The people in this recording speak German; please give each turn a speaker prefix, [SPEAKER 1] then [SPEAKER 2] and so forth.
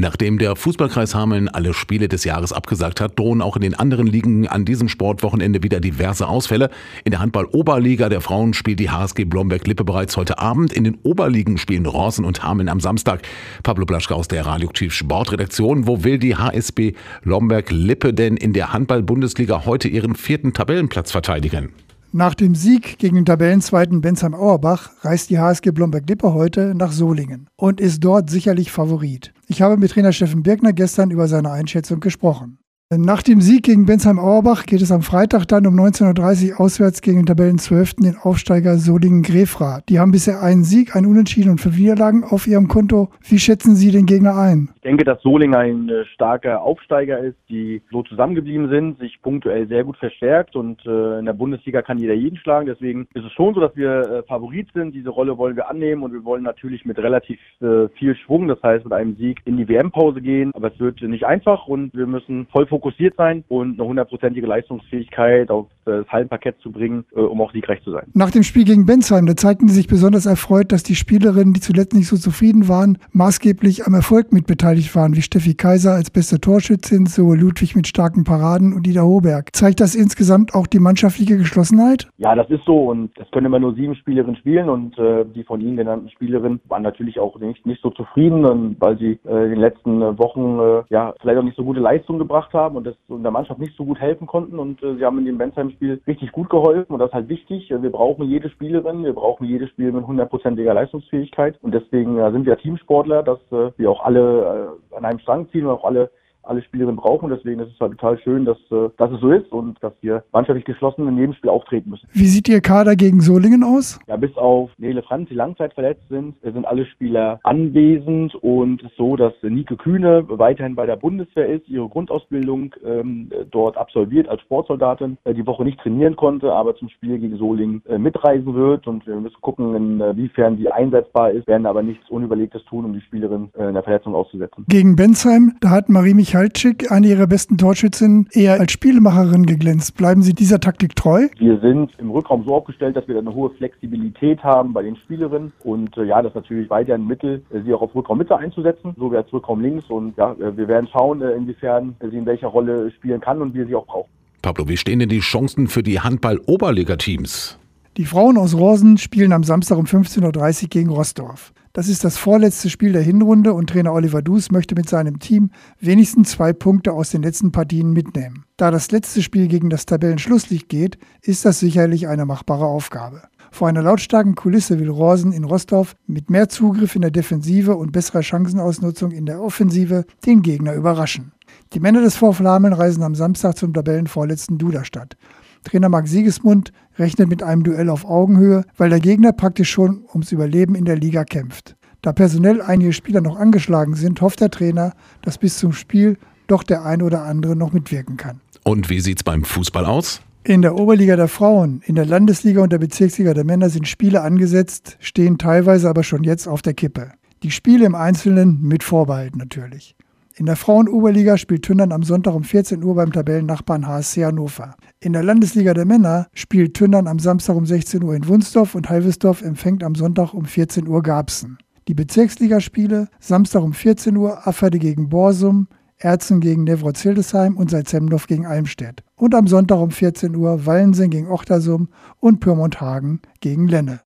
[SPEAKER 1] Nachdem der Fußballkreis Hameln alle Spiele des Jahres abgesagt hat, drohen auch in den anderen Ligen an diesem Sportwochenende wieder diverse Ausfälle. In der Handball-Oberliga der Frauen spielt die HSG Blomberg-Lippe bereits heute Abend. In den Oberligen spielen Ronsen und Hameln am Samstag. Pablo Blaschke aus der Radioaktiv Sportredaktion. Wo will die HSB Blomberg-Lippe denn in der Handball-Bundesliga heute ihren vierten Tabellenplatz verteidigen?
[SPEAKER 2] Nach dem Sieg gegen den Tabellenzweiten Bensheim-Auerbach reist die HSG Blomberg-Lippe heute nach Solingen und ist dort sicherlich Favorit. Ich habe mit Trainer Steffen Birkner gestern über seine Einschätzung gesprochen. Nach dem Sieg gegen Bensheim-Auerbach geht es am Freitag dann um 19.30 Uhr auswärts gegen den Tabellenzwölften, den Aufsteiger Solingen-Grefra. Die haben bisher einen Sieg, einen Unentschieden und fünf Niederlagen auf ihrem Konto. Wie schätzen Sie den Gegner ein?
[SPEAKER 3] Ich denke, dass Solingen ein äh, starker Aufsteiger ist, die so zusammengeblieben sind, sich punktuell sehr gut verstärkt und äh, in der Bundesliga kann jeder jeden schlagen. Deswegen ist es schon so, dass wir äh, Favorit sind. Diese Rolle wollen wir annehmen und wir wollen natürlich mit relativ viel Schwung, das heißt mit einem Sieg in die WM-Pause gehen. Aber es wird nicht einfach und wir müssen voll fokussiert sein und eine hundertprozentige Leistungsfähigkeit auf das Hallenparkett zu bringen, äh, um auch siegreich zu sein.
[SPEAKER 2] Nach dem Spiel gegen Bensheim, da zeigten sie sich besonders erfreut, dass die Spielerinnen, die zuletzt nicht so zufrieden waren, maßgeblich am Erfolg mitbeteiligt waren, wie Steffi Kaiser als beste Torschützin, so Ludwig mit starken Paraden und Ida Hoberg. Zeigt das insgesamt auch die mannschaftliche Geschlossenheit?
[SPEAKER 3] Ja, das ist so und es können immer nur sieben Spielerinnen spielen und äh, die von Ihnen genannten Spielerinnen waren natürlich auch nicht, nicht so zufrieden, weil sie äh, in den letzten Wochen äh, ja vielleicht auch nicht so gute Leistungen gebracht haben und das in der Mannschaft nicht so gut helfen konnten. Und äh, sie haben in dem Bensheim-Spiel richtig gut geholfen und das ist halt wichtig. Wir brauchen jede Spielerin, wir brauchen jedes Spiel mit hundertprozentiger Leistungsfähigkeit und deswegen sind wir Teamsportler, dass äh, wir auch alle äh, an einem Strang ziehen und auch alle alle Spielerinnen brauchen. Deswegen ist es halt total schön, dass, äh, dass es so ist und dass wir mannschaftlich geschlossen in jedem Spiel auftreten müssen.
[SPEAKER 2] Wie sieht Ihr Kader gegen Solingen aus?
[SPEAKER 3] Ja, bis auf Nele Franz, die langzeit verletzt sind, sind alle Spieler anwesend und es ist so, dass Nike Kühne weiterhin bei der Bundeswehr ist, ihre Grundausbildung ähm, dort absolviert als Sportsoldatin, äh, die Woche nicht trainieren konnte, aber zum Spiel gegen Solingen äh, mitreisen wird und wir müssen gucken, inwiefern sie einsetzbar ist, werden aber nichts Unüberlegtes tun, um die Spielerin äh, in der Verletzung auszusetzen.
[SPEAKER 2] Gegen Bensheim, da hat Marie mich Michalczyk, eine ihrer besten Torschützinnen, eher als Spielmacherin geglänzt. Bleiben Sie dieser Taktik treu?
[SPEAKER 3] Wir sind im Rückraum so aufgestellt, dass wir eine hohe Flexibilität haben bei den Spielerinnen und äh, ja, das ist natürlich weiter ein Mittel, sie auch auf Rückraummitte einzusetzen, so wie als Rückraum links und ja, äh, wir werden schauen, äh, inwiefern sie in welcher Rolle spielen kann und wir sie auch brauchen.
[SPEAKER 1] Pablo, wie stehen denn die Chancen für die Handball-Oberliga-Teams?
[SPEAKER 2] Die Frauen aus Rosen spielen am Samstag um 15.30 Uhr gegen Rostorf. Das ist das vorletzte Spiel der Hinrunde und Trainer Oliver Dus möchte mit seinem Team wenigstens zwei Punkte aus den letzten Partien mitnehmen. Da das letzte Spiel gegen das Tabellenschlusslicht geht, ist das sicherlich eine machbare Aufgabe. Vor einer lautstarken Kulisse will Rosen in Rostorf mit mehr Zugriff in der Defensive und besserer Chancenausnutzung in der Offensive den Gegner überraschen. Die Männer des VfL Hameln reisen am Samstag zum Tabellenvorletzten Duderstadt. Trainer Marc Siegesmund rechnet mit einem Duell auf Augenhöhe, weil der Gegner praktisch schon ums Überleben in der Liga kämpft. Da personell einige Spieler noch angeschlagen sind, hofft der Trainer, dass bis zum Spiel doch der ein oder andere noch mitwirken kann.
[SPEAKER 1] Und wie sieht's beim Fußball aus?
[SPEAKER 2] In der Oberliga der Frauen, in der Landesliga und der Bezirksliga der Männer sind Spiele angesetzt, stehen teilweise aber schon jetzt auf der Kippe. Die Spiele im Einzelnen mit Vorbehalt natürlich. In der Frauen-Oberliga spielt Tündern am Sonntag um 14 Uhr beim Tabellennachbarn HSC Hannover. In der Landesliga der Männer spielt Tündern am Samstag um 16 Uhr in Wunsdorf und Halvesdorf empfängt am Sonntag um 14 Uhr Garbsen. Die Bezirksligaspiele Samstag um 14 Uhr Afferde gegen Borsum, Erzen gegen Nevrozildesheim und Salzemdorf gegen Almstedt. Und am Sonntag um 14 Uhr Wallensing gegen Ochtersum und Pyrmont Hagen gegen Lenne.